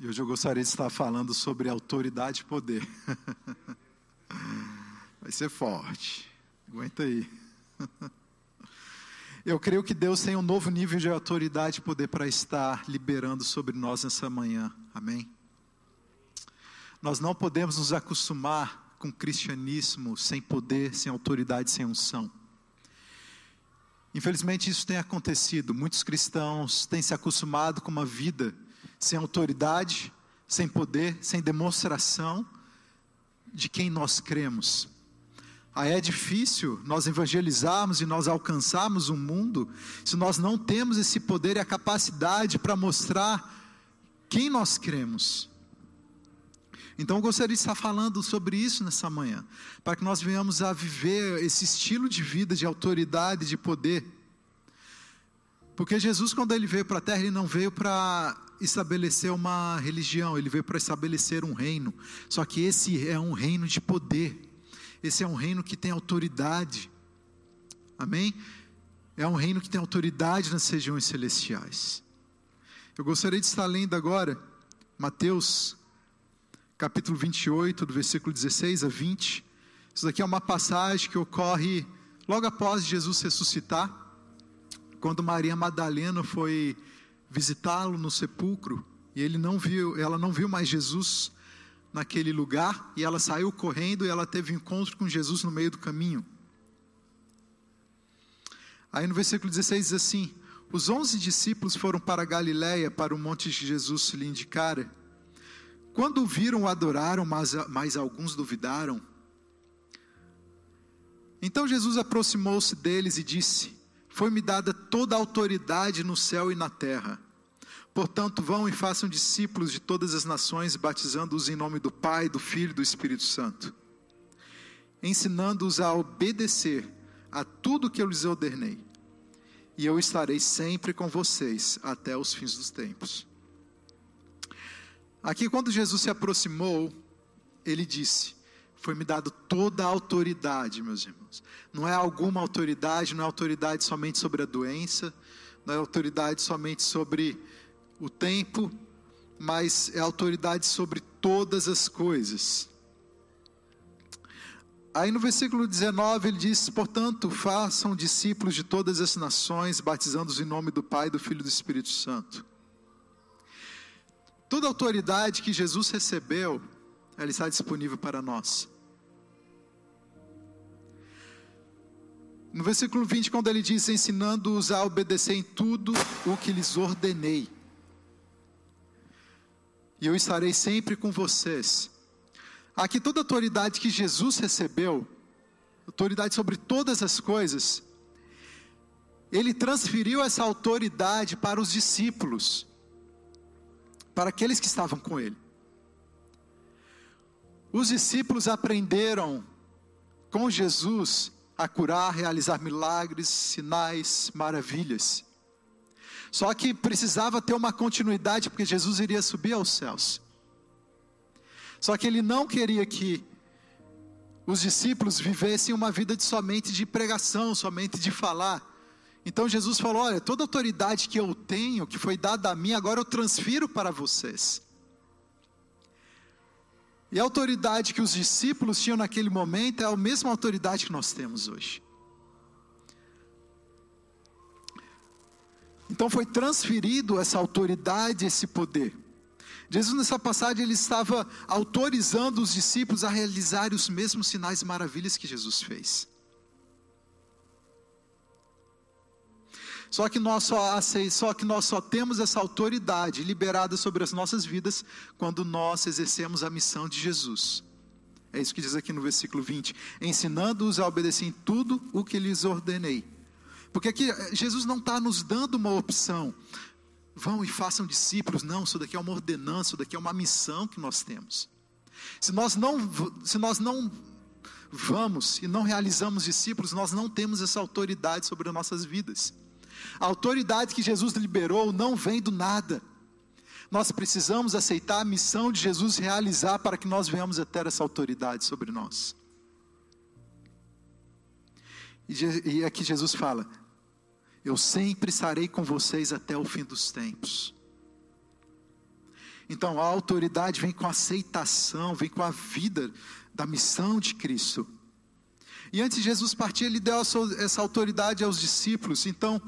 E hoje eu gostaria de estar falando sobre autoridade e poder. Vai ser forte. Aguenta aí. Eu creio que Deus tem um novo nível de autoridade e poder para estar liberando sobre nós nessa manhã. Amém? Nós não podemos nos acostumar com cristianismo sem poder, sem autoridade, sem unção. Infelizmente isso tem acontecido. Muitos cristãos têm se acostumado com uma vida sem autoridade, sem poder, sem demonstração de quem nós cremos. Aí é difícil nós evangelizarmos e nós alcançarmos o um mundo se nós não temos esse poder e a capacidade para mostrar quem nós cremos. Então eu gostaria de estar falando sobre isso nessa manhã, para que nós venhamos a viver esse estilo de vida de autoridade, de poder. Porque Jesus, quando ele veio para a terra, ele não veio para estabelecer uma religião, ele veio para estabelecer um reino. Só que esse é um reino de poder, esse é um reino que tem autoridade. Amém? É um reino que tem autoridade nas regiões celestiais. Eu gostaria de estar lendo agora Mateus capítulo 28, do versículo 16 a 20. Isso daqui é uma passagem que ocorre logo após Jesus ressuscitar quando Maria Madalena foi visitá-lo no sepulcro e ele não viu, ela não viu mais Jesus naquele lugar e ela saiu correndo e ela teve encontro com Jesus no meio do caminho. Aí no versículo 16 diz assim: Os onze discípulos foram para Galiléia, para o monte que Jesus lhe indicara. Quando o viram, o adoraram, mas, mas alguns duvidaram. Então Jesus aproximou-se deles e disse: foi-me dada toda a autoridade no céu e na terra. Portanto, vão e façam discípulos de todas as nações, batizando-os em nome do Pai, do Filho e do Espírito Santo, ensinando-os a obedecer a tudo que eu lhes ordenei. E eu estarei sempre com vocês até os fins dos tempos. Aqui, quando Jesus se aproximou, ele disse: foi-me dado toda a autoridade, meus irmãos. Não é alguma autoridade, não é autoridade somente sobre a doença, não é autoridade somente sobre o tempo, mas é autoridade sobre todas as coisas. Aí no versículo 19 ele diz: Portanto, façam discípulos de todas as nações, batizando-os em nome do Pai, do Filho e do Espírito Santo. Toda autoridade que Jesus recebeu, ela está disponível para nós. No versículo 20, quando ele diz: ensinando-os a obedecer em tudo o que lhes ordenei, e eu estarei sempre com vocês. Aqui, toda autoridade que Jesus recebeu, autoridade sobre todas as coisas, ele transferiu essa autoridade para os discípulos, para aqueles que estavam com ele. Os discípulos aprenderam com Jesus a curar, realizar milagres, sinais, maravilhas. Só que precisava ter uma continuidade, porque Jesus iria subir aos céus. Só que ele não queria que os discípulos vivessem uma vida de somente de pregação, somente de falar. Então Jesus falou: Olha, toda autoridade que eu tenho, que foi dada a mim, agora eu transfiro para vocês. E a autoridade que os discípulos tinham naquele momento é a mesma autoridade que nós temos hoje. Então foi transferido essa autoridade, esse poder. Jesus nessa passagem ele estava autorizando os discípulos a realizar os mesmos sinais e maravilhas que Jesus fez. Só que nós só, só que nós só temos essa autoridade liberada sobre as nossas vidas quando nós exercemos a missão de Jesus. É isso que diz aqui no versículo 20: ensinando-os a obedecer em tudo o que lhes ordenei. Porque aqui eh, Jesus não está nos dando uma opção, vão e façam discípulos, não, isso daqui é uma ordenança, isso daqui é uma missão que nós temos. Se nós não, se nós não vamos e não realizamos discípulos, nós não temos essa autoridade sobre as nossas vidas. A autoridade que Jesus liberou não vem do nada. Nós precisamos aceitar a missão de Jesus realizar para que nós venhamos a ter essa autoridade sobre nós. E aqui Jesus fala: Eu sempre estarei com vocês até o fim dos tempos. Então a autoridade vem com a aceitação, vem com a vida da missão de Cristo. E antes de Jesus partir, ele deu essa autoridade aos discípulos. Então,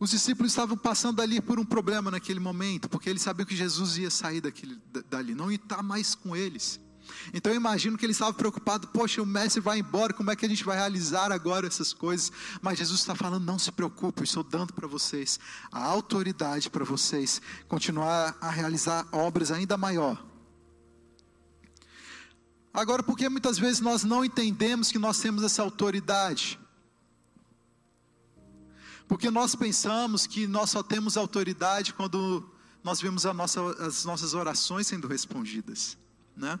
os discípulos estavam passando ali por um problema naquele momento, porque eles sabiam que Jesus ia sair daquele, dali, não ia estar mais com eles. Então eu imagino que eles estavam preocupados, poxa, o mestre vai embora, como é que a gente vai realizar agora essas coisas? Mas Jesus está falando, não se preocupe, estou dando para vocês a autoridade para vocês continuar a realizar obras ainda maior. Agora, por que muitas vezes nós não entendemos que nós temos essa autoridade? Porque nós pensamos que nós só temos autoridade quando nós vemos nossa, as nossas orações sendo respondidas, né?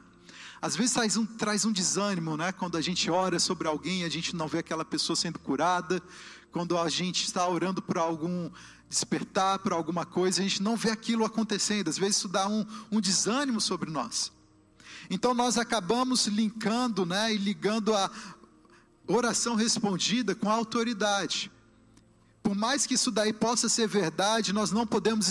Às vezes traz um, traz um desânimo, né? Quando a gente ora sobre alguém, a gente não vê aquela pessoa sendo curada, quando a gente está orando por algum despertar, por alguma coisa, a gente não vê aquilo acontecendo. Às vezes isso dá um, um desânimo sobre nós. Então nós acabamos linkando, né? E ligando a oração respondida com a autoridade. Por mais que isso daí possa ser verdade, nós não podemos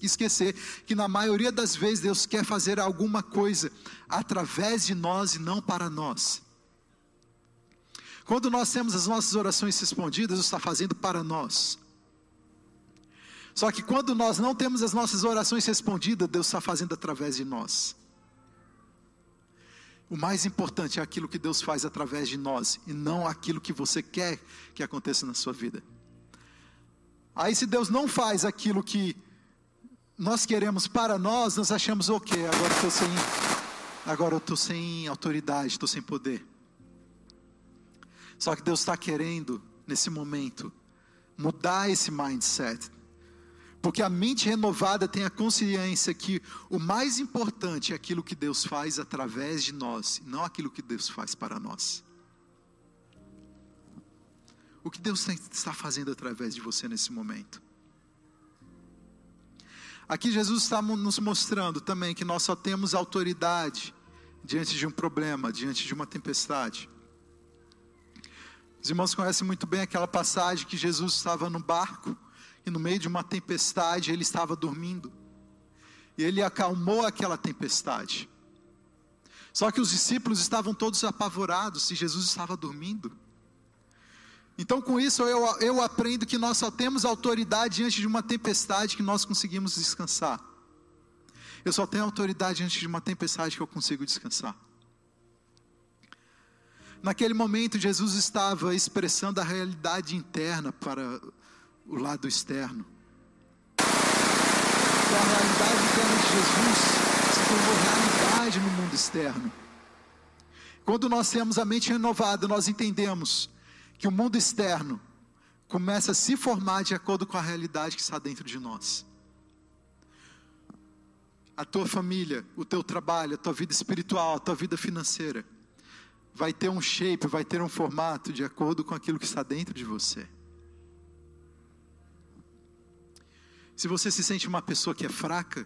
esquecer que na maioria das vezes Deus quer fazer alguma coisa através de nós e não para nós. Quando nós temos as nossas orações respondidas, Deus está fazendo para nós. Só que quando nós não temos as nossas orações respondidas, Deus está fazendo através de nós. O mais importante é aquilo que Deus faz através de nós e não aquilo que você quer que aconteça na sua vida. Aí, se Deus não faz aquilo que nós queremos para nós, nós achamos o okay, Agora estou sem, agora eu estou sem autoridade, estou sem poder. Só que Deus está querendo nesse momento mudar esse mindset, porque a mente renovada tem a consciência que o mais importante é aquilo que Deus faz através de nós, não aquilo que Deus faz para nós. O que Deus está fazendo através de você nesse momento? Aqui Jesus está nos mostrando também que nós só temos autoridade diante de um problema, diante de uma tempestade. Os irmãos conhecem muito bem aquela passagem que Jesus estava no barco e no meio de uma tempestade ele estava dormindo. E ele acalmou aquela tempestade. Só que os discípulos estavam todos apavorados se Jesus estava dormindo. Então, com isso, eu, eu aprendo que nós só temos autoridade diante de uma tempestade que nós conseguimos descansar. Eu só tenho autoridade diante de uma tempestade que eu consigo descansar. Naquele momento, Jesus estava expressando a realidade interna para o lado externo. Então, a realidade interna de Jesus se tornou realidade no mundo externo. Quando nós temos a mente renovada, nós entendemos que o mundo externo começa a se formar de acordo com a realidade que está dentro de nós. A tua família, o teu trabalho, a tua vida espiritual, a tua vida financeira, vai ter um shape, vai ter um formato de acordo com aquilo que está dentro de você. Se você se sente uma pessoa que é fraca,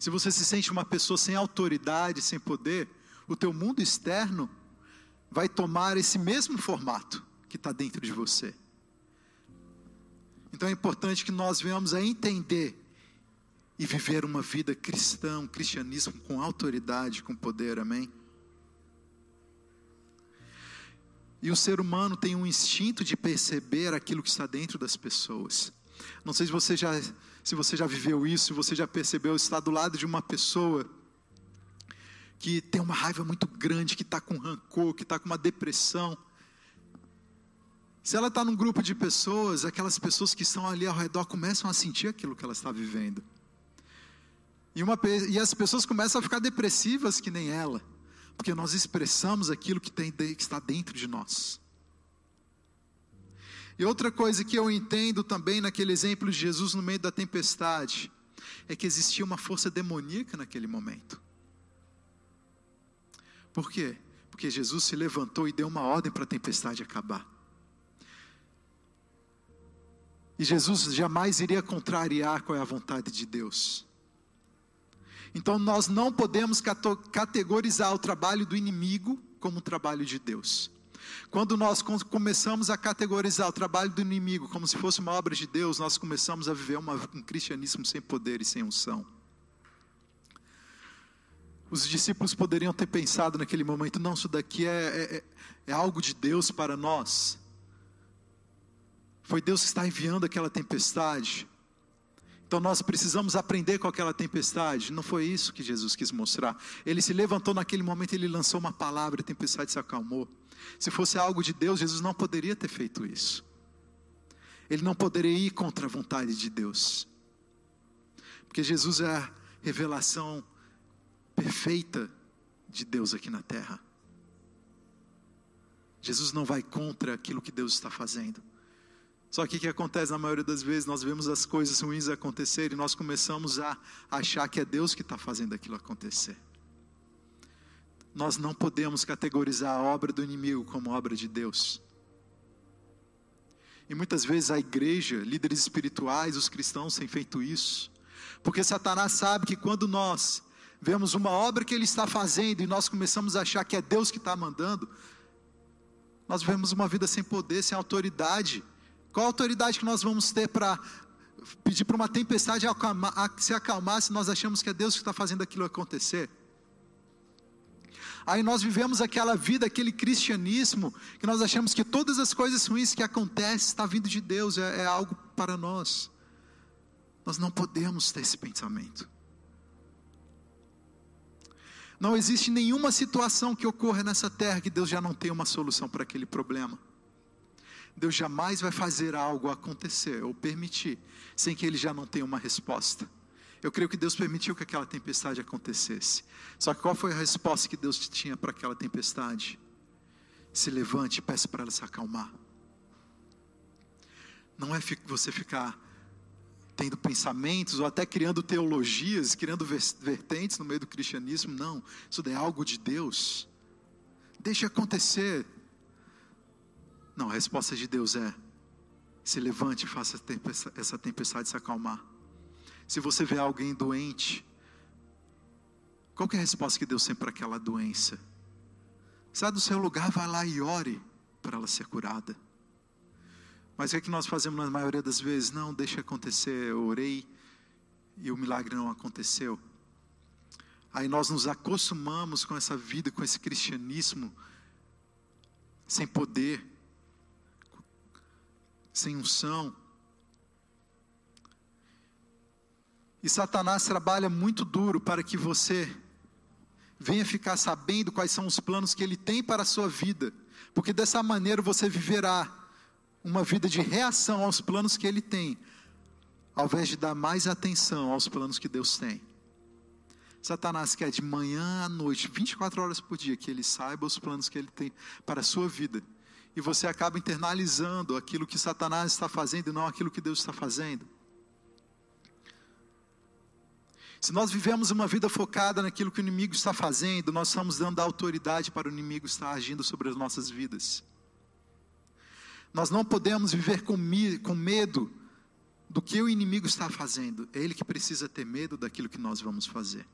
se você se sente uma pessoa sem autoridade, sem poder, o teu mundo externo vai tomar esse mesmo formato que está dentro de você. Então é importante que nós venhamos a entender e viver uma vida cristã, um cristianismo com autoridade, com poder, amém? E o ser humano tem um instinto de perceber aquilo que está dentro das pessoas. Não sei se você já, se você já viveu isso, se você já percebeu, estar do lado de uma pessoa que tem uma raiva muito grande, que está com rancor, que está com uma depressão. Se ela está num grupo de pessoas, aquelas pessoas que estão ali ao redor começam a sentir aquilo que ela está vivendo. E, uma, e as pessoas começam a ficar depressivas que nem ela, porque nós expressamos aquilo que, tem, que está dentro de nós. E outra coisa que eu entendo também naquele exemplo de Jesus no meio da tempestade, é que existia uma força demoníaca naquele momento. Por quê? Porque Jesus se levantou e deu uma ordem para a tempestade acabar. E Jesus jamais iria contrariar qual é a vontade de Deus. Então nós não podemos categorizar o trabalho do inimigo como o trabalho de Deus. Quando nós começamos a categorizar o trabalho do inimigo como se fosse uma obra de Deus, nós começamos a viver uma, um cristianismo sem poder e sem unção. Os discípulos poderiam ter pensado naquele momento: não, isso daqui é, é, é algo de Deus para nós. Foi Deus que está enviando aquela tempestade. Então nós precisamos aprender com aquela tempestade. Não foi isso que Jesus quis mostrar. Ele se levantou naquele momento, ele lançou uma palavra, a tempestade se acalmou. Se fosse algo de Deus, Jesus não poderia ter feito isso. Ele não poderia ir contra a vontade de Deus. Porque Jesus é a revelação perfeita de Deus aqui na terra. Jesus não vai contra aquilo que Deus está fazendo. Só que o que acontece na maioria das vezes, nós vemos as coisas ruins acontecerem e nós começamos a achar que é Deus que está fazendo aquilo acontecer. Nós não podemos categorizar a obra do inimigo como obra de Deus. E muitas vezes a igreja, líderes espirituais, os cristãos têm feito isso. Porque Satanás sabe que quando nós vemos uma obra que ele está fazendo e nós começamos a achar que é Deus que está mandando, nós vemos uma vida sem poder, sem autoridade. Qual a autoridade que nós vamos ter para pedir para uma tempestade acalmar, se acalmar se nós achamos que é Deus que está fazendo aquilo acontecer? Aí nós vivemos aquela vida, aquele cristianismo, que nós achamos que todas as coisas ruins que acontecem está vindo de Deus, é, é algo para nós. Nós não podemos ter esse pensamento. Não existe nenhuma situação que ocorra nessa terra que Deus já não tenha uma solução para aquele problema. Deus jamais vai fazer algo acontecer ou permitir sem que Ele já não tenha uma resposta. Eu creio que Deus permitiu que aquela tempestade acontecesse. Só que qual foi a resposta que Deus tinha para aquela tempestade? Se levante e peça para ela se acalmar. Não é você ficar tendo pensamentos ou até criando teologias, criando vertentes no meio do cristianismo. Não, isso é algo de Deus. Deixe acontecer. Não, a resposta de Deus é: se levante e faça essa tempestade se acalmar. Se você vê alguém doente, qual é a resposta que Deus tem para aquela doença? Sai do seu lugar, vai lá e ore para ela ser curada. Mas o que, é que nós fazemos na maioria das vezes? Não, deixa acontecer, eu orei e o milagre não aconteceu. Aí nós nos acostumamos com essa vida, com esse cristianismo sem poder, sem unção. E Satanás trabalha muito duro para que você venha ficar sabendo quais são os planos que ele tem para a sua vida, porque dessa maneira você viverá uma vida de reação aos planos que ele tem, ao invés de dar mais atenção aos planos que Deus tem. Satanás quer de manhã à noite, 24 horas por dia, que ele saiba os planos que ele tem para a sua vida e você acaba internalizando aquilo que Satanás está fazendo e não aquilo que Deus está fazendo. Se nós vivemos uma vida focada naquilo que o inimigo está fazendo, nós estamos dando autoridade para o inimigo estar agindo sobre as nossas vidas. Nós não podemos viver com, com medo do que o inimigo está fazendo, é ele que precisa ter medo daquilo que nós vamos fazer.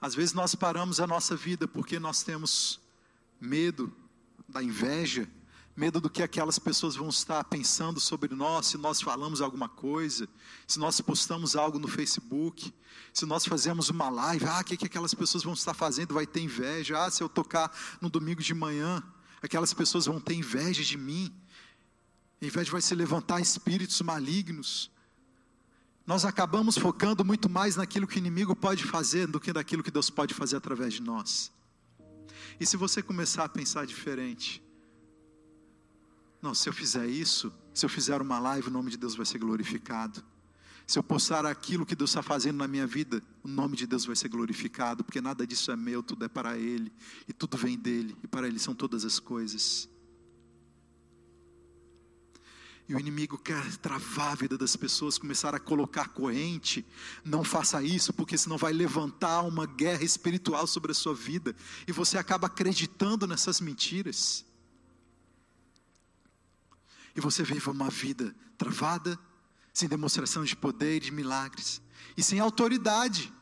Às vezes nós paramos a nossa vida porque nós temos medo da inveja, medo do que aquelas pessoas vão estar pensando sobre nós, se nós falamos alguma coisa, se nós postamos algo no Facebook, se nós fazemos uma live, ah, o que, que aquelas pessoas vão estar fazendo? Vai ter inveja, ah, se eu tocar no domingo de manhã, aquelas pessoas vão ter inveja de mim, inveja vai se levantar espíritos malignos, nós acabamos focando muito mais naquilo que o inimigo pode fazer do que naquilo que Deus pode fazer através de nós. E se você começar a pensar diferente, não, se eu fizer isso, se eu fizer uma live, o nome de Deus vai ser glorificado. Se eu postar aquilo que Deus está fazendo na minha vida, o nome de Deus vai ser glorificado, porque nada disso é meu, tudo é para Ele, e tudo vem dEle, e para Ele são todas as coisas. E o inimigo quer travar a vida das pessoas, começar a colocar corrente. Não faça isso, porque senão vai levantar uma guerra espiritual sobre a sua vida. E você acaba acreditando nessas mentiras. E você vive uma vida travada, sem demonstração de poder e de milagres. E sem autoridade.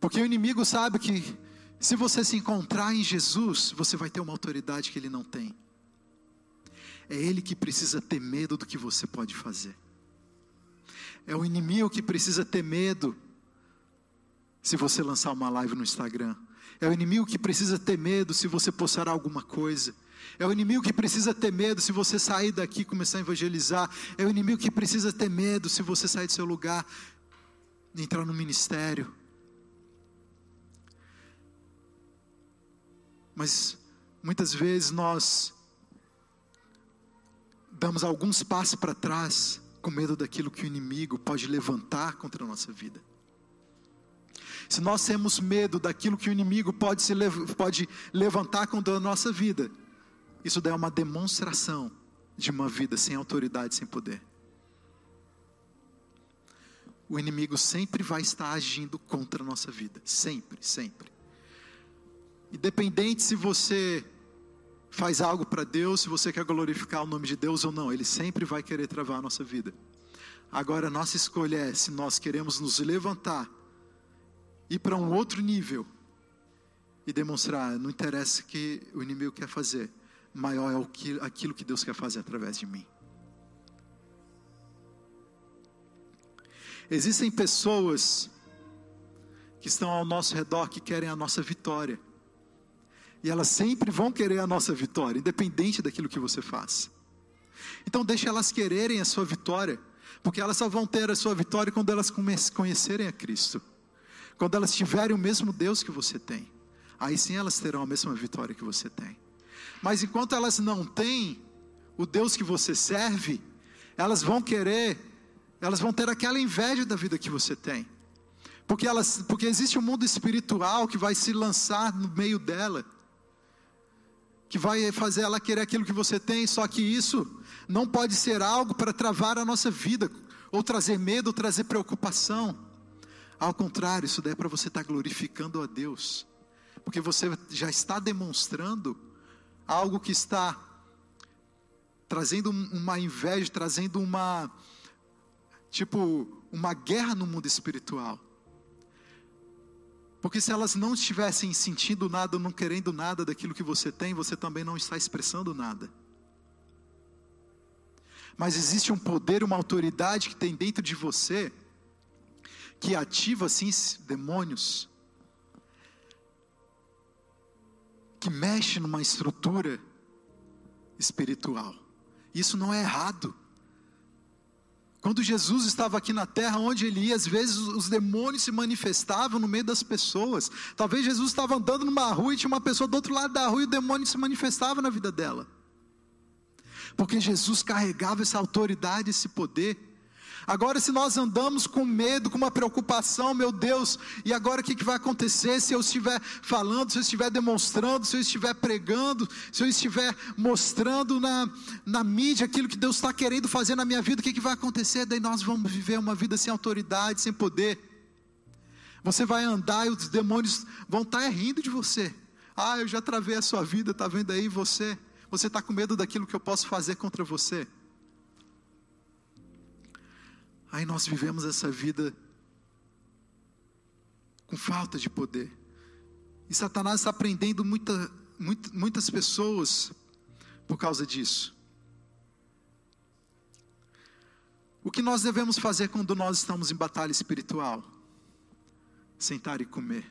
Porque o inimigo sabe que se você se encontrar em Jesus, você vai ter uma autoridade que ele não tem. É Ele que precisa ter medo do que você pode fazer. É o inimigo que precisa ter medo se você lançar uma live no Instagram. É o inimigo que precisa ter medo se você postar alguma coisa. É o inimigo que precisa ter medo se você sair daqui e começar a evangelizar. É o inimigo que precisa ter medo se você sair do seu lugar e entrar no ministério. Mas muitas vezes nós damos alguns passos para trás com medo daquilo que o inimigo pode levantar contra a nossa vida. Se nós temos medo daquilo que o inimigo pode, se, pode levantar contra a nossa vida, isso daí é uma demonstração de uma vida sem autoridade, sem poder. O inimigo sempre vai estar agindo contra a nossa vida, sempre, sempre. Independente se você faz algo para Deus, se você quer glorificar o nome de Deus ou não, ele sempre vai querer travar a nossa vida. Agora, a nossa escolha é se nós queremos nos levantar, ir para um outro nível e demonstrar, não interessa o que o inimigo quer fazer, maior é aquilo que Deus quer fazer através de mim. Existem pessoas que estão ao nosso redor que querem a nossa vitória. E elas sempre vão querer a nossa vitória, independente daquilo que você faz. Então deixe elas quererem a sua vitória, porque elas só vão ter a sua vitória quando elas conhecerem a Cristo. Quando elas tiverem o mesmo Deus que você tem. Aí sim elas terão a mesma vitória que você tem. Mas enquanto elas não têm o Deus que você serve, elas vão querer, elas vão ter aquela inveja da vida que você tem. Porque, elas, porque existe um mundo espiritual que vai se lançar no meio dela que vai fazer ela querer aquilo que você tem, só que isso não pode ser algo para travar a nossa vida, ou trazer medo, ou trazer preocupação. Ao contrário, isso daí é para você estar glorificando a Deus, porque você já está demonstrando algo que está trazendo uma inveja, trazendo uma, tipo, uma guerra no mundo espiritual. Porque se elas não estivessem sentindo nada, não querendo nada daquilo que você tem, você também não está expressando nada. Mas existe um poder, uma autoridade que tem dentro de você, que ativa assim demônios, que mexe numa estrutura espiritual. Isso não é errado. Quando Jesus estava aqui na terra, onde ele ia, às vezes os demônios se manifestavam no meio das pessoas. Talvez Jesus estava andando numa rua e tinha uma pessoa do outro lado da rua e o demônio se manifestava na vida dela. Porque Jesus carregava essa autoridade, esse poder. Agora, se nós andamos com medo, com uma preocupação, meu Deus, e agora o que, que vai acontecer se eu estiver falando, se eu estiver demonstrando, se eu estiver pregando, se eu estiver mostrando na, na mídia aquilo que Deus está querendo fazer na minha vida, o que, que vai acontecer? Daí nós vamos viver uma vida sem autoridade, sem poder. Você vai andar e os demônios vão estar rindo de você. Ah, eu já travei a sua vida, está vendo aí você? Você está com medo daquilo que eu posso fazer contra você? Aí nós vivemos essa vida com falta de poder. E Satanás está prendendo muita, muita, muitas pessoas por causa disso. O que nós devemos fazer quando nós estamos em batalha espiritual? Sentar e comer.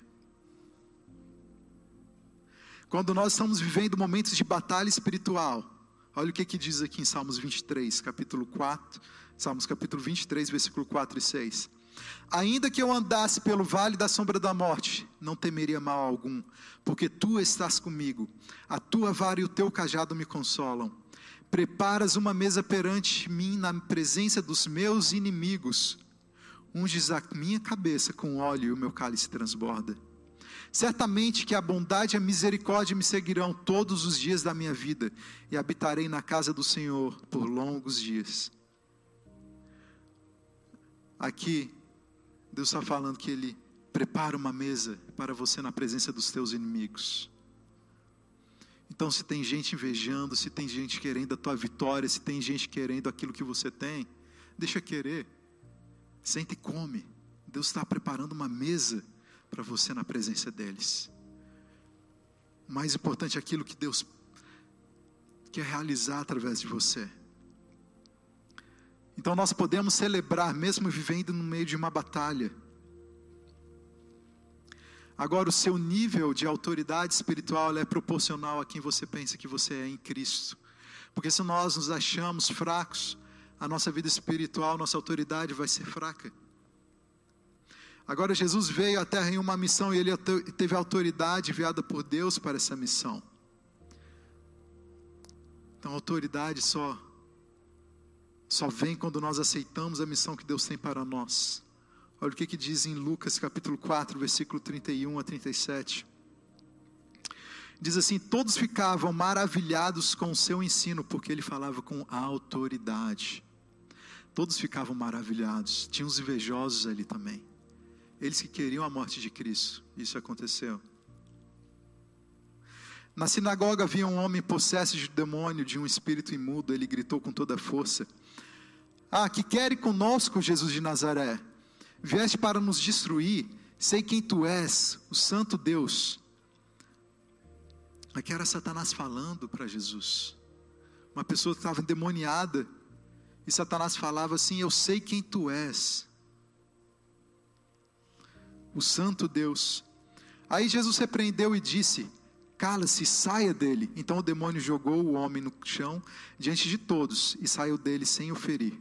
Quando nós estamos vivendo momentos de batalha espiritual, olha o que, que diz aqui em Salmos 23, capítulo 4, Salmos capítulo 23, versículo 4 e 6. Ainda que eu andasse pelo vale da sombra da morte, não temeria mal algum, porque tu estás comigo, a tua vara e o teu cajado me consolam. Preparas uma mesa perante mim na presença dos meus inimigos, unges a minha cabeça com óleo e o meu cálice transborda. Certamente que a bondade e a misericórdia me seguirão todos os dias da minha vida, e habitarei na casa do Senhor por longos dias. Aqui, Deus está falando que Ele prepara uma mesa para você na presença dos teus inimigos. Então, se tem gente invejando, se tem gente querendo a tua vitória, se tem gente querendo aquilo que você tem, deixa querer. Sente e come. Deus está preparando uma mesa para você na presença deles. Mais importante é aquilo que Deus quer realizar através de você. Então nós podemos celebrar mesmo vivendo no meio de uma batalha. Agora, o seu nível de autoridade espiritual é proporcional a quem você pensa que você é em Cristo. Porque se nós nos achamos fracos, a nossa vida espiritual, nossa autoridade vai ser fraca. Agora, Jesus veio à terra em uma missão e ele teve autoridade enviada por Deus para essa missão. Então, autoridade só só vem quando nós aceitamos a missão que Deus tem para nós. Olha o que, que diz em Lucas capítulo 4, versículo 31 a 37. Diz assim: Todos ficavam maravilhados com o seu ensino, porque ele falava com autoridade. Todos ficavam maravilhados. Tinha uns invejosos ali também. Eles que queriam a morte de Cristo. Isso aconteceu. Na sinagoga havia um homem possesso de demônio, de um espírito imundo. Ele gritou com toda a força: Ah, que quer conosco, Jesus de Nazaré? Vieste para nos destruir. Sei quem tu és, o Santo Deus. Aqui era Satanás falando para Jesus. Uma pessoa que estava endemoniada. E Satanás falava assim: Eu sei quem tu és. O Santo Deus. Aí Jesus repreendeu e disse: Cala-se, saia dele. Então o demônio jogou o homem no chão diante de todos e saiu dele sem o ferir.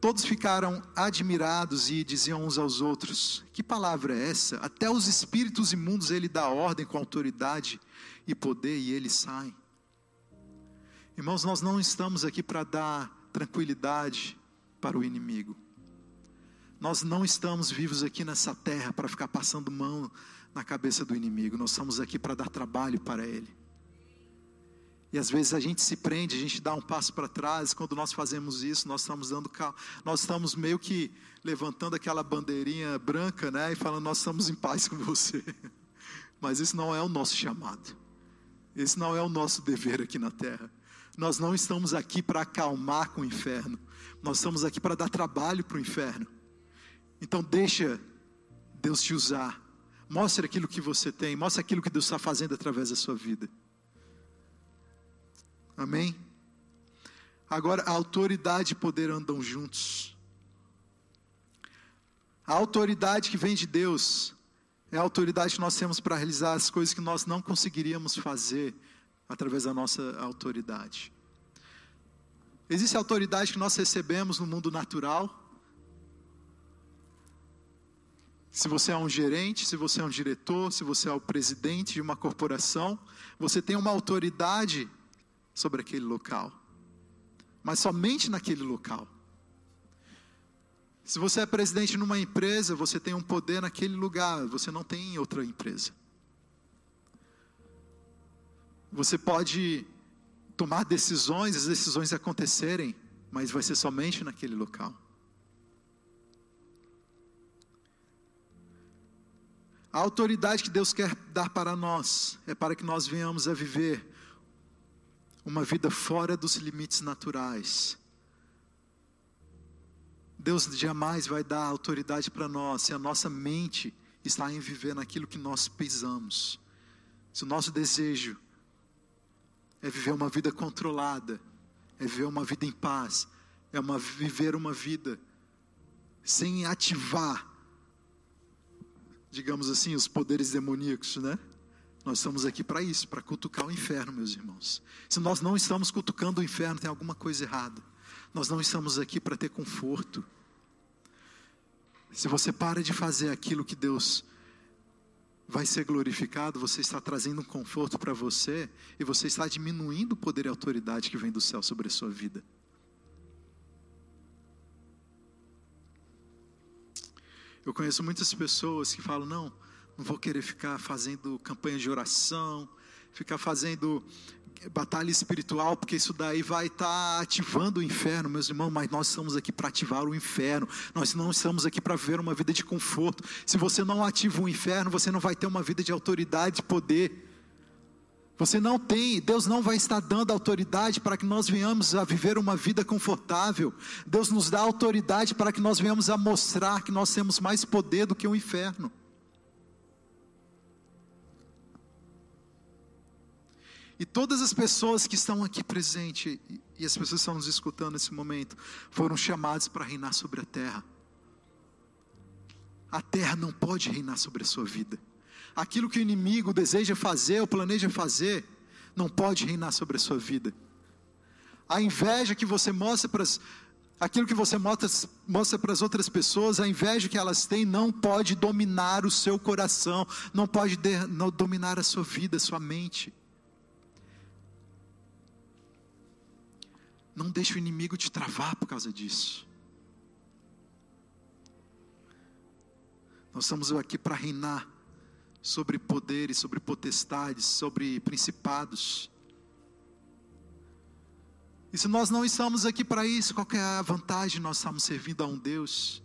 Todos ficaram admirados e diziam uns aos outros: Que palavra é essa? Até os espíritos imundos ele dá ordem com autoridade e poder e eles saem. Irmãos, nós não estamos aqui para dar tranquilidade para o inimigo. Nós não estamos vivos aqui nessa terra para ficar passando mão na cabeça do inimigo. Nós estamos aqui para dar trabalho para ele. E às vezes a gente se prende, a gente dá um passo para trás. Quando nós fazemos isso, nós estamos dando, nós estamos meio que levantando aquela bandeirinha branca, né, e falando nós estamos em paz com você. Mas isso não é o nosso chamado. Esse não é o nosso dever aqui na terra. Nós não estamos aqui para acalmar com o inferno. Nós estamos aqui para dar trabalho para o inferno. Então deixa Deus te usar. Mostre aquilo que você tem. Mostre aquilo que Deus está fazendo através da sua vida. Amém? Agora, a autoridade e poder andam juntos. A autoridade que vem de Deus é a autoridade que nós temos para realizar as coisas que nós não conseguiríamos fazer através da nossa autoridade. Existe autoridade que nós recebemos no mundo natural. Se você é um gerente, se você é um diretor, se você é o presidente de uma corporação, você tem uma autoridade sobre aquele local, mas somente naquele local. Se você é presidente numa empresa, você tem um poder naquele lugar, você não tem em outra empresa. Você pode tomar decisões, as decisões acontecerem, mas vai ser somente naquele local. A autoridade que Deus quer dar para nós é para que nós venhamos a viver uma vida fora dos limites naturais. Deus jamais vai dar autoridade para nós se a nossa mente está em viver naquilo que nós pisamos. Se o nosso desejo é viver uma vida controlada, é viver uma vida em paz, é uma, viver uma vida sem ativar, digamos assim, os poderes demoníacos, né? Nós estamos aqui para isso, para cutucar o inferno, meus irmãos. Se nós não estamos cutucando o inferno, tem alguma coisa errada. Nós não estamos aqui para ter conforto. Se você para de fazer aquilo que Deus vai ser glorificado, você está trazendo um conforto para você e você está diminuindo o poder e autoridade que vem do céu sobre a sua vida. Eu conheço muitas pessoas que falam: não, não vou querer ficar fazendo campanha de oração, ficar fazendo batalha espiritual, porque isso daí vai estar tá ativando o inferno, meus irmãos. Mas nós estamos aqui para ativar o inferno, nós não estamos aqui para viver uma vida de conforto. Se você não ativa o inferno, você não vai ter uma vida de autoridade e poder. Você não tem, Deus não vai estar dando autoridade para que nós venhamos a viver uma vida confortável. Deus nos dá autoridade para que nós venhamos a mostrar que nós temos mais poder do que o inferno. E todas as pessoas que estão aqui presentes, e as pessoas que estão nos escutando nesse momento foram chamados para reinar sobre a terra. A terra não pode reinar sobre a sua vida. Aquilo que o inimigo deseja fazer ou planeja fazer, não pode reinar sobre a sua vida. A inveja que você mostra para as, aquilo que você mostra, mostra para as outras pessoas, a inveja que elas têm, não pode dominar o seu coração, não pode de, não dominar a sua vida, a sua mente. Não deixe o inimigo te travar por causa disso. Nós estamos aqui para reinar sobre poderes, sobre potestades, sobre principados. E se nós não estamos aqui para isso, qual é a vantagem? Nós estamos servindo a um Deus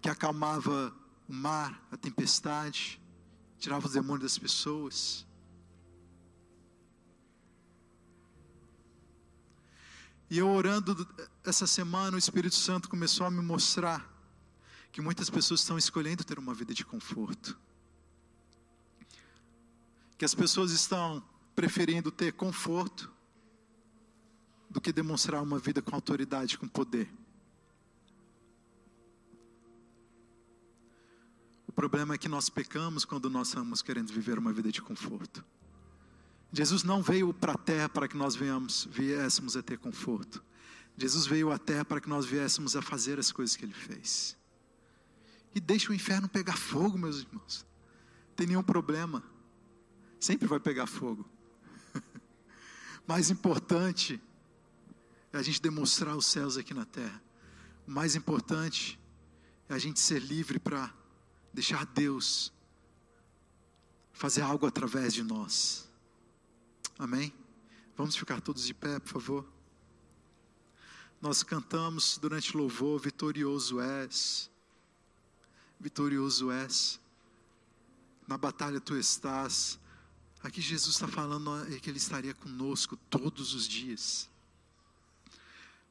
que acalmava o mar, a tempestade, tirava os demônios das pessoas. E eu orando essa semana, o Espírito Santo começou a me mostrar que muitas pessoas estão escolhendo ter uma vida de conforto. Que as pessoas estão preferindo ter conforto do que demonstrar uma vida com autoridade, com poder. O problema é que nós pecamos quando nós estamos querendo viver uma vida de conforto. Jesus não veio para a terra para que nós venhamos, viéssemos a ter conforto. Jesus veio à terra para que nós viéssemos a fazer as coisas que ele fez. E deixa o inferno pegar fogo, meus irmãos. Não tem nenhum problema. Sempre vai pegar fogo. Mais importante é a gente demonstrar os céus aqui na terra. O mais importante é a gente ser livre para deixar Deus fazer algo através de nós. Amém? Vamos ficar todos de pé, por favor. Nós cantamos durante o louvor, vitorioso és, vitorioso és, na batalha tu estás. Aqui Jesus está falando que Ele estaria conosco todos os dias.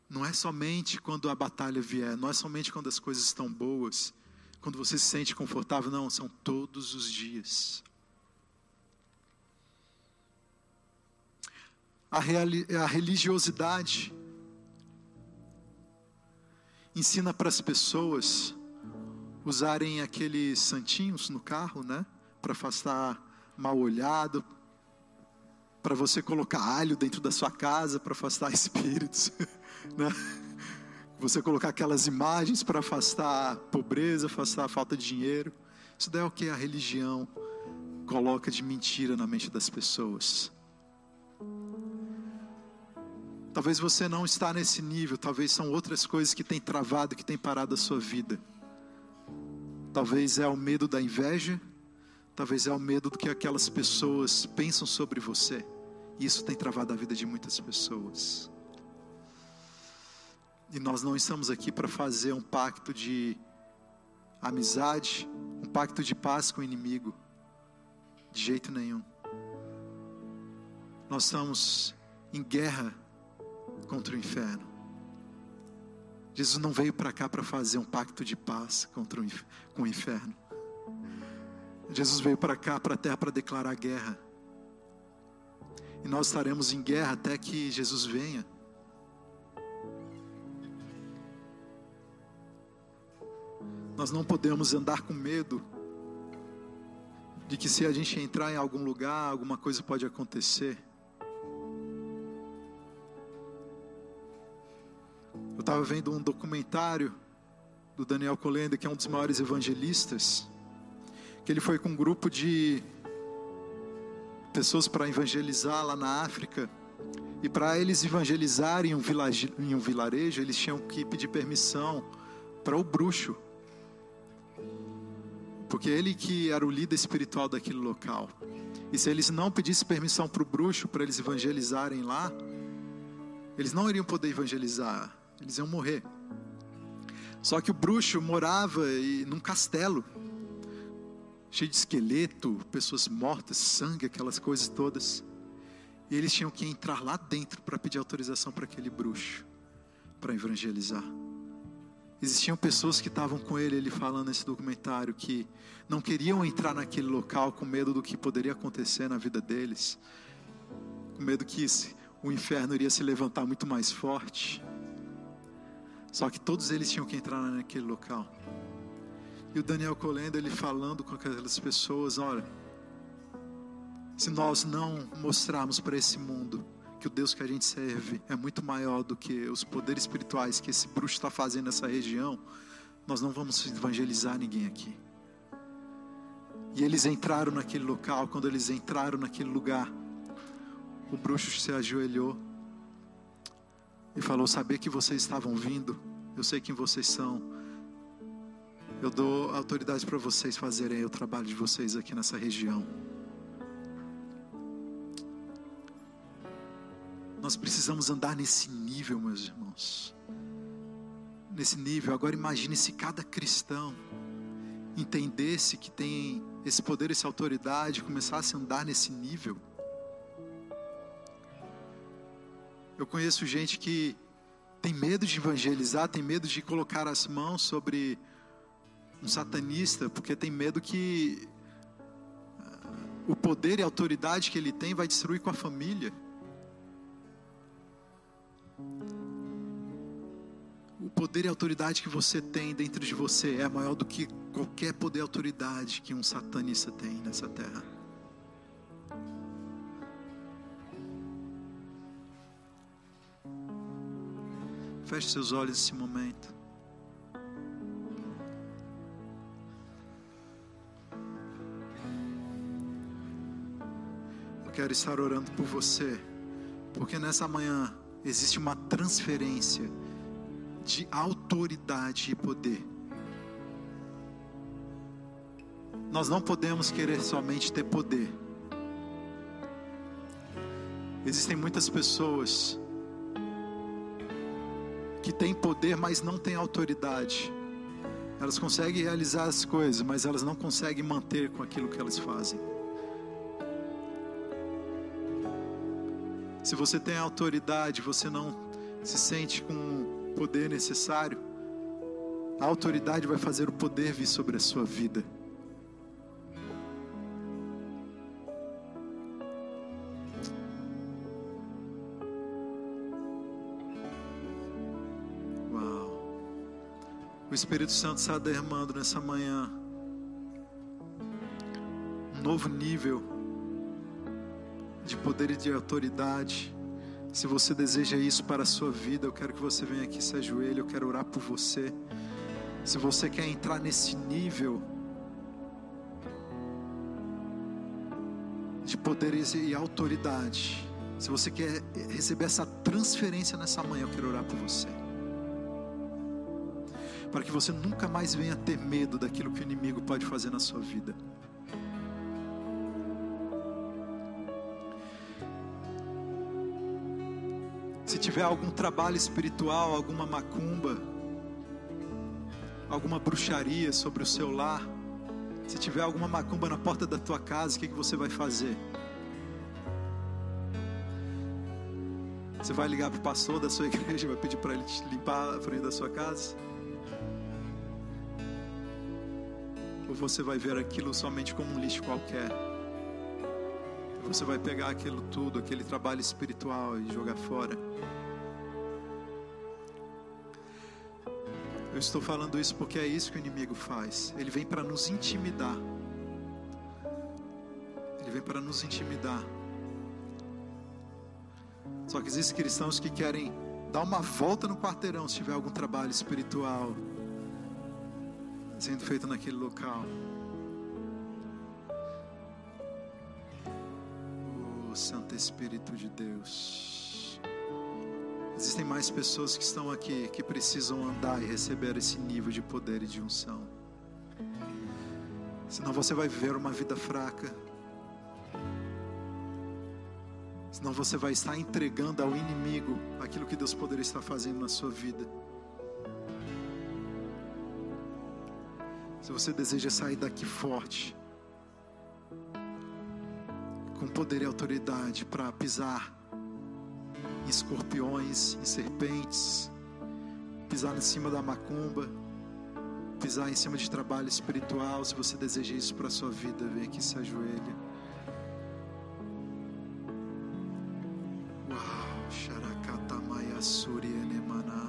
Não é somente quando a batalha vier, não é somente quando as coisas estão boas, quando você se sente confortável, não, são todos os dias. a, a religiosidade ensina para as pessoas usarem aqueles santinhos no carro, né? Para afastar mal olhado, para você colocar alho dentro da sua casa para afastar espíritos, né? Você colocar aquelas imagens para afastar pobreza, afastar a falta de dinheiro. Isso daí é o que a religião coloca de mentira na mente das pessoas. Talvez você não está nesse nível, talvez são outras coisas que têm travado, que têm parado a sua vida. Talvez é o medo da inveja, talvez é o medo do que aquelas pessoas pensam sobre você. Isso tem travado a vida de muitas pessoas. E nós não estamos aqui para fazer um pacto de amizade, um pacto de paz com o inimigo. De jeito nenhum. Nós estamos em guerra contra o inferno. Jesus não veio para cá para fazer um pacto de paz contra o, com o inferno. Jesus veio para cá, para a terra, para declarar guerra. E nós estaremos em guerra até que Jesus venha. Nós não podemos andar com medo de que se a gente entrar em algum lugar, alguma coisa pode acontecer. Eu estava vendo um documentário do Daniel Colenda, que é um dos maiores evangelistas, que ele foi com um grupo de pessoas para evangelizar lá na África. E para eles evangelizarem em um, em um vilarejo, eles tinham que pedir permissão para o bruxo. Porque ele que era o líder espiritual daquele local. E se eles não pedissem permissão para o bruxo para eles evangelizarem lá, eles não iriam poder evangelizar eles iam morrer. Só que o bruxo morava num castelo, cheio de esqueleto, pessoas mortas, sangue, aquelas coisas todas. E eles tinham que entrar lá dentro para pedir autorização para aquele bruxo, para evangelizar. Existiam pessoas que estavam com ele, ele falando nesse documentário, que não queriam entrar naquele local com medo do que poderia acontecer na vida deles, com medo que o inferno iria se levantar muito mais forte. Só que todos eles tinham que entrar naquele local. E o Daniel Colendo, ele falando com aquelas pessoas: olha, se nós não mostrarmos para esse mundo que o Deus que a gente serve é muito maior do que os poderes espirituais que esse bruxo está fazendo nessa região, nós não vamos evangelizar ninguém aqui. E eles entraram naquele local, quando eles entraram naquele lugar, o bruxo se ajoelhou e falou: Saber que vocês estavam vindo, eu sei quem vocês são. Eu dou autoridade para vocês fazerem o trabalho de vocês aqui nessa região. Nós precisamos andar nesse nível, meus irmãos. Nesse nível. Agora imagine se cada cristão entendesse que tem esse poder, essa autoridade, começasse a andar nesse nível. Eu conheço gente que tem medo de evangelizar, tem medo de colocar as mãos sobre um satanista, porque tem medo que ah, o poder e a autoridade que ele tem vai destruir com a família. O poder e a autoridade que você tem dentro de você é maior do que qualquer poder e autoridade que um satanista tem nessa terra. Feche seus olhos nesse momento. Eu quero estar orando por você, porque nessa manhã existe uma transferência de autoridade e poder. Nós não podemos querer somente ter poder. Existem muitas pessoas que têm poder, mas não têm autoridade. Elas conseguem realizar as coisas, mas elas não conseguem manter com aquilo que elas fazem. Se você tem autoridade, você não se sente com o poder necessário, a autoridade vai fazer o poder vir sobre a sua vida. O Espírito Santo está derramando nessa manhã um novo nível de poder e de autoridade. Se você deseja isso para a sua vida, eu quero que você venha aqui se ajoelhe, eu quero orar por você. Se você quer entrar nesse nível de poder e autoridade, se você quer receber essa transferência nessa manhã, eu quero orar por você para que você nunca mais venha ter medo daquilo que o inimigo pode fazer na sua vida. Se tiver algum trabalho espiritual, alguma macumba, alguma bruxaria sobre o seu lar, se tiver alguma macumba na porta da tua casa, o que, que você vai fazer? Você vai ligar para o pastor da sua igreja, vai pedir para ele limpar a frente da sua casa? Ou você vai ver aquilo somente como um lixo qualquer. Você vai pegar aquilo tudo, aquele trabalho espiritual e jogar fora. Eu estou falando isso porque é isso que o inimigo faz. Ele vem para nos intimidar. Ele vem para nos intimidar. Só que existem cristãos que querem dar uma volta no quarteirão se tiver algum trabalho espiritual, sendo feito naquele local. O Santo Espírito de Deus. Existem mais pessoas que estão aqui que precisam andar e receber esse nível de poder e de unção. Senão você vai viver uma vida fraca. Senão você vai estar entregando ao inimigo aquilo que Deus poderia estar fazendo na sua vida. Se você deseja sair daqui forte, com poder e autoridade para pisar em escorpiões, em serpentes, pisar em cima da macumba, pisar em cima de trabalho espiritual, se você deseja isso para a sua vida, vem aqui se ajoelha.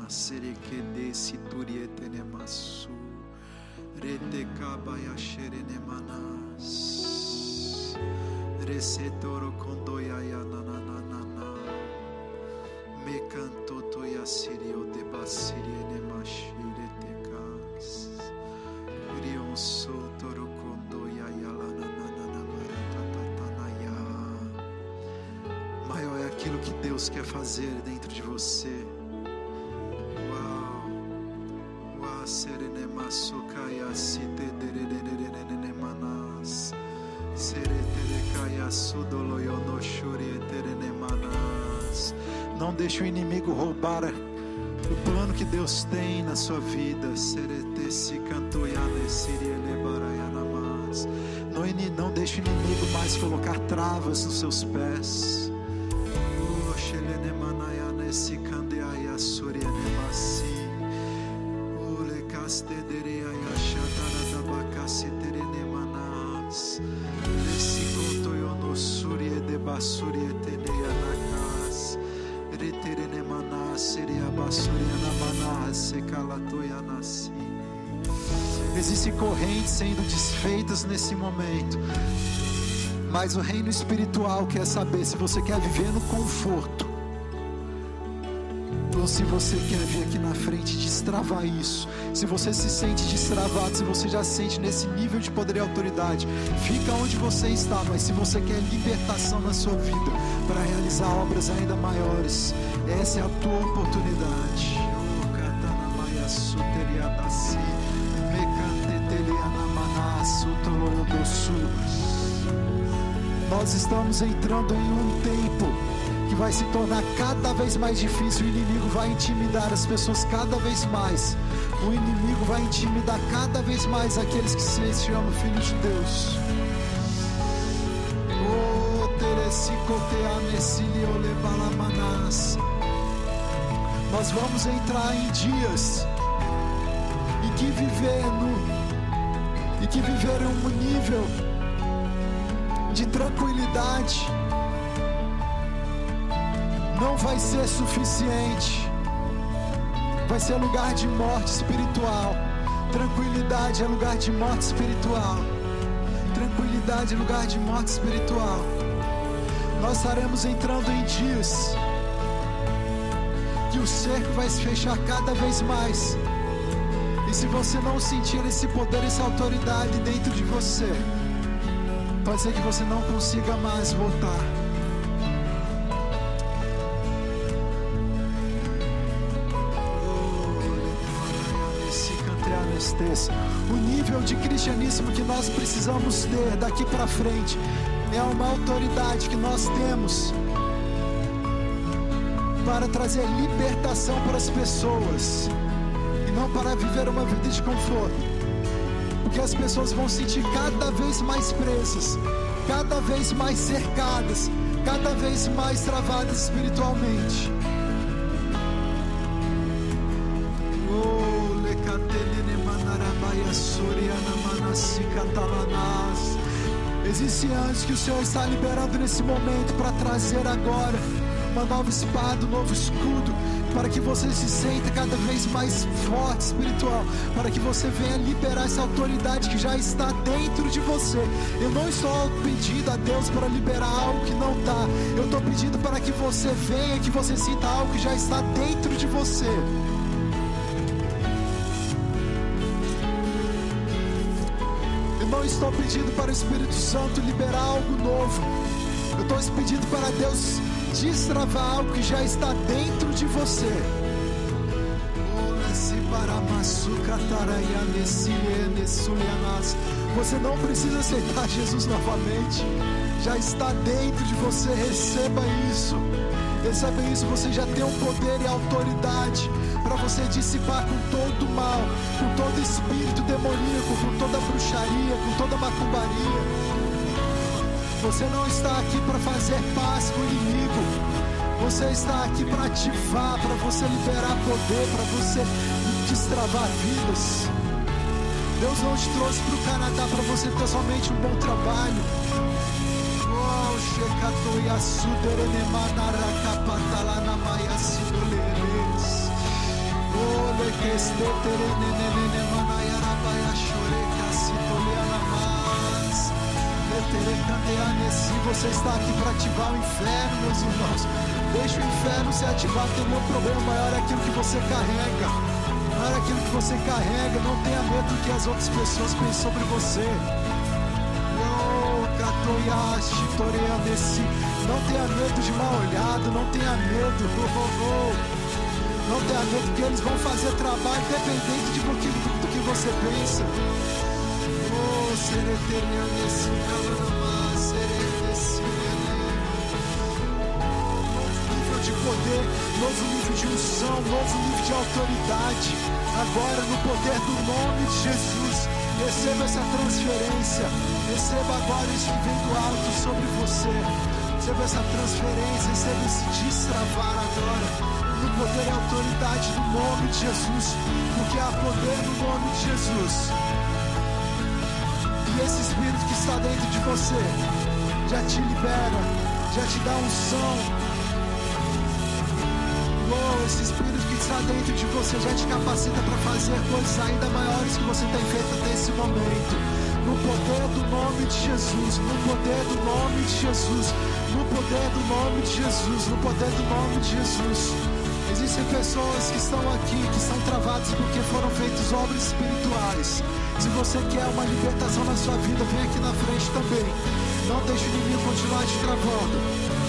Serequede sherenemanas. Resetoro kondoyaya nananana. Me canto toya sirio de basirie nemashire tekas. Rion sotoro kondoyaya lananana maratatanaya. Maior é aquilo que Deus quer fazer dentro de você. Uau. Uau, serenema Não deixe o inimigo roubar o plano que Deus tem na sua vida. Não, não deixe o inimigo mais colocar travas nos seus pés. Nesse momento. Mas o reino espiritual quer saber se você quer viver no conforto ou se você quer vir aqui na frente destravar isso. Se você se sente destravado, se você já se sente nesse nível de poder e autoridade, fica onde você está. Mas se você quer libertação na sua vida para realizar obras ainda maiores, essa é a tua oportunidade. Oh, katanamaya suteriadasi, mekantetelianamana sutolodosu. Nós estamos entrando em um tempo que vai se tornar cada vez mais difícil. O inimigo vai intimidar as pessoas cada vez mais. O inimigo vai intimidar cada vez mais aqueles que se chamam filhos de Deus. Nós vamos entrar em dias e que viver no que viver em um nível de tranquilidade não vai ser suficiente. Vai ser lugar de morte espiritual. Tranquilidade é lugar de morte espiritual. Tranquilidade é lugar de morte espiritual. Nós estaremos entrando em dias que o cerco vai se fechar cada vez mais. E se você não sentir esse poder, essa autoridade dentro de você, pode ser que você não consiga mais voltar. O nível de cristianismo que nós precisamos ter daqui para frente é uma autoridade que nós temos para trazer libertação para as pessoas não para viver uma vida de conforto. Porque as pessoas vão se sentir cada vez mais presas, cada vez mais cercadas, cada vez mais travadas espiritualmente. Oh, manasicatalanas. Existem anjos que o Senhor está liberando nesse momento para trazer agora uma nova espada, um novo escudo, para que você se sinta cada vez mais forte espiritual, para que você venha liberar essa autoridade que já está dentro de você. Eu não estou pedindo a Deus para liberar algo que não está, eu estou pedindo para que você venha, que você sinta algo que já está dentro de você. Eu não estou pedindo para o Espírito Santo liberar algo novo. Eu estou pedindo para Deus destravar algo que já está dentro de você. Você não precisa aceitar Jesus novamente. Já está dentro de você. Receba isso. Receba isso. Você já tem o poder e a autoridade para você dissipar com todo mal, com todo espírito demoníaco, com toda bruxaria, com toda macumbaria. Você não está aqui para fazer paz com o inimigo. Você está aqui para ativar, para você liberar poder, para você destravar vidas. Deus não te trouxe para o Canadá para você ter somente um bom trabalho. Oh, shekatoyasu leres. Oh, Letere candeane se você está aqui para ativar o inferno, meus irmãos. Deixa o inferno se ativar, tem nenhum problema maior é aquilo que você carrega. Maior é aquilo que você carrega, não tenha medo do que as outras pessoas pensam sobre você. Não tenha medo de mal olhado, não tenha medo. Oh, oh, oh. Não tenha medo que eles vão fazer trabalho independente de do que, do que você pensa. Oh, sereterianesi, calanamá, poder, novo nível de unção, novo nível de autoridade. Agora no poder do nome de Jesus. Receba essa transferência. Receba agora isso que vem do alto sobre você. Receba essa transferência, receba esse destravar agora no poder e autoridade do nome de Jesus, porque há poder no nome de Jesus. E esse Espírito que está dentro de você já te libera, já te dá unção. Esse Espírito que está dentro de você já te capacita para fazer coisas ainda maiores que você tem feito até esse momento. No poder do nome de Jesus, no poder do nome de Jesus, no poder do nome de Jesus, no poder do nome de Jesus. Existem pessoas que estão aqui, que estão travadas porque foram feitas obras espirituais. Se você quer uma libertação na sua vida, vem aqui na frente também. Não deixe o inimigo continuar te travando.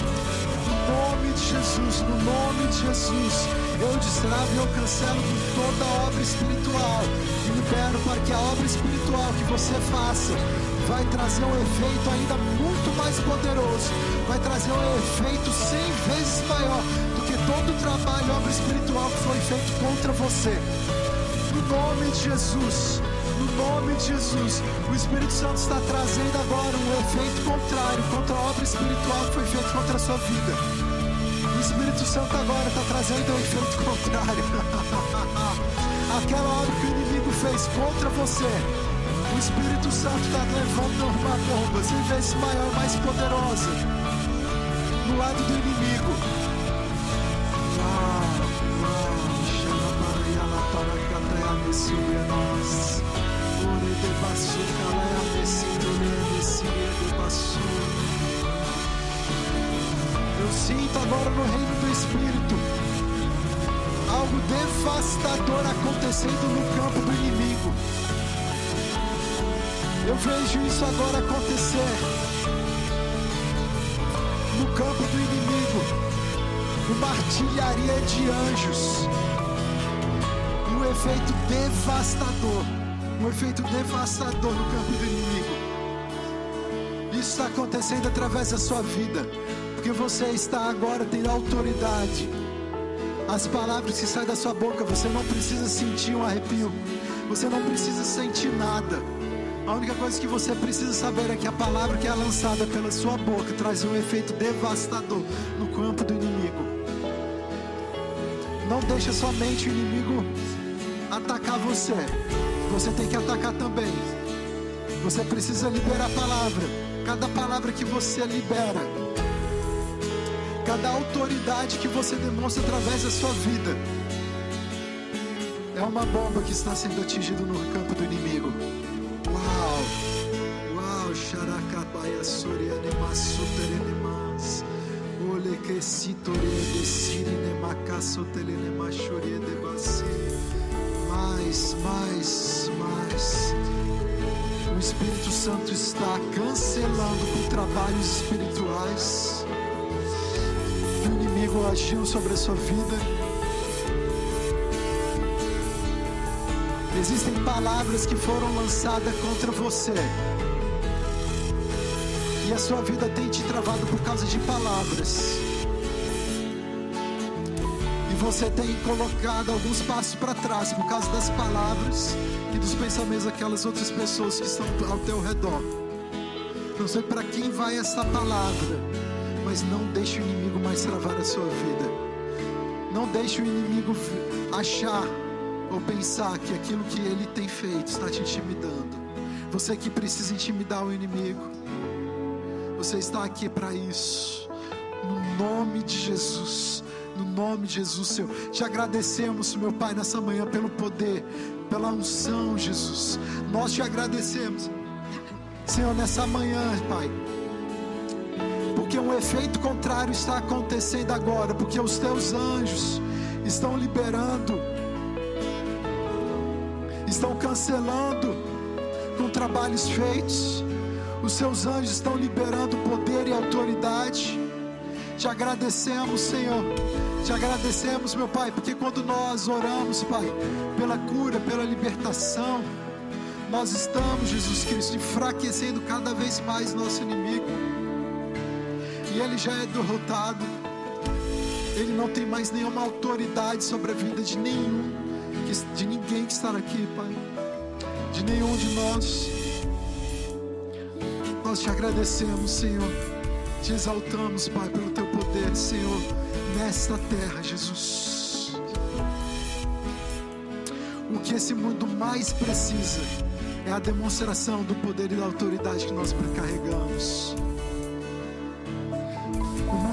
No nome de Jesus, no nome de Jesus, eu destravo e eu cancelo toda obra espiritual. E libero para que a obra espiritual que você faça vai trazer um efeito ainda muito mais poderoso. Vai trazer um efeito cem vezes maior todo o trabalho, obra espiritual que foi feito contra você. No nome de Jesus, no nome de Jesus, o Espírito Santo está trazendo agora um efeito contrário contra a obra espiritual que foi feita contra a sua vida. O Espírito Santo agora está trazendo um efeito contrário. Aquela obra que o inimigo fez contra você. O Espírito Santo está levando uma bomba, sem vezes maior, mais poderosa, no lado do inimigo. Eu sinto agora no reino do Espírito algo devastador acontecendo no campo do inimigo. Eu vejo isso agora acontecer no campo do inimigo, uma artilharia de anjos um efeito devastador. Um efeito devastador no campo do inimigo. Isso está acontecendo através da sua vida. Porque você está agora tendo autoridade. As palavras que saem da sua boca, você não precisa sentir um arrepio. Você não precisa sentir nada. A única coisa que você precisa saber é que a palavra que é lançada pela sua boca traz um efeito devastador no campo do inimigo. Não deixa somente o inimigo atacar você, você tem que atacar também. Você precisa liberar a palavra. Cada palavra que você libera, cada autoridade que você demonstra através da sua vida, é uma bomba que está sendo atingida no campo do inimigo. Uau! Uau! Xaracabaya soriane massuterenemas. Ole mais, mais, mais. O Espírito Santo está cancelando com trabalhos espirituais. Inimigo agiu sobre a sua vida. Existem palavras que foram lançadas contra você. E a sua vida tem te travado por causa de palavras você tem colocado alguns passos para trás por causa das palavras e dos pensamentos daquelas outras pessoas que estão ao teu redor. Não sei para quem vai essa palavra, mas não deixe o inimigo mais travar a sua vida. Não deixe o inimigo achar ou pensar que aquilo que ele tem feito está te intimidando. Você que precisa intimidar o inimigo. Você está aqui para isso. No nome de Jesus No nome de Jesus, Senhor. Te agradecemos, meu Pai, nessa manhã pelo poder, pela unção, Jesus. Nós te agradecemos, Senhor, nessa manhã, Pai. Porque um efeito contrário está acontecendo agora, porque os teus anjos estão liberando, estão cancelando com trabalhos feitos. Os seus anjos estão liberando poder e autoridade. Te agradecemos, Senhor. Te agradecemos, meu Pai, porque quando nós oramos, Pai, pela cura, pela libertação, nós estamos, Jesus Cristo, enfraquecendo cada vez mais nosso inimigo. E ele já é derrotado. Ele não tem mais nenhuma autoridade sobre a vida de nenhum, de ninguém que está aqui, Pai. De nenhum de nós. Nós te agradecemos, Senhor. Te exaltamos, Pai, pelo teu poder, Senhor, nesta terra, Jesus. O que esse mundo mais precisa é a demonstração do poder e da autoridade que nós carregamos.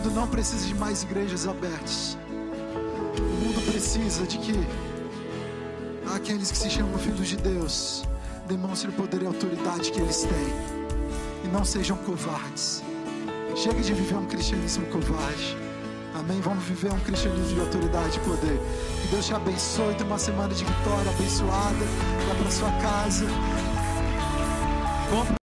Mundo não precisa de mais igrejas abertas. O mundo precisa de que aqueles que se chamam filhos de Deus demonstrem o poder e a autoridade que eles têm e não sejam covardes. Chega de viver um cristianismo covarde. Amém? Vamos viver um cristianismo de autoridade e poder. Que Deus te abençoe. Tenha uma semana de vitória abençoada. Vá para sua casa. Vamos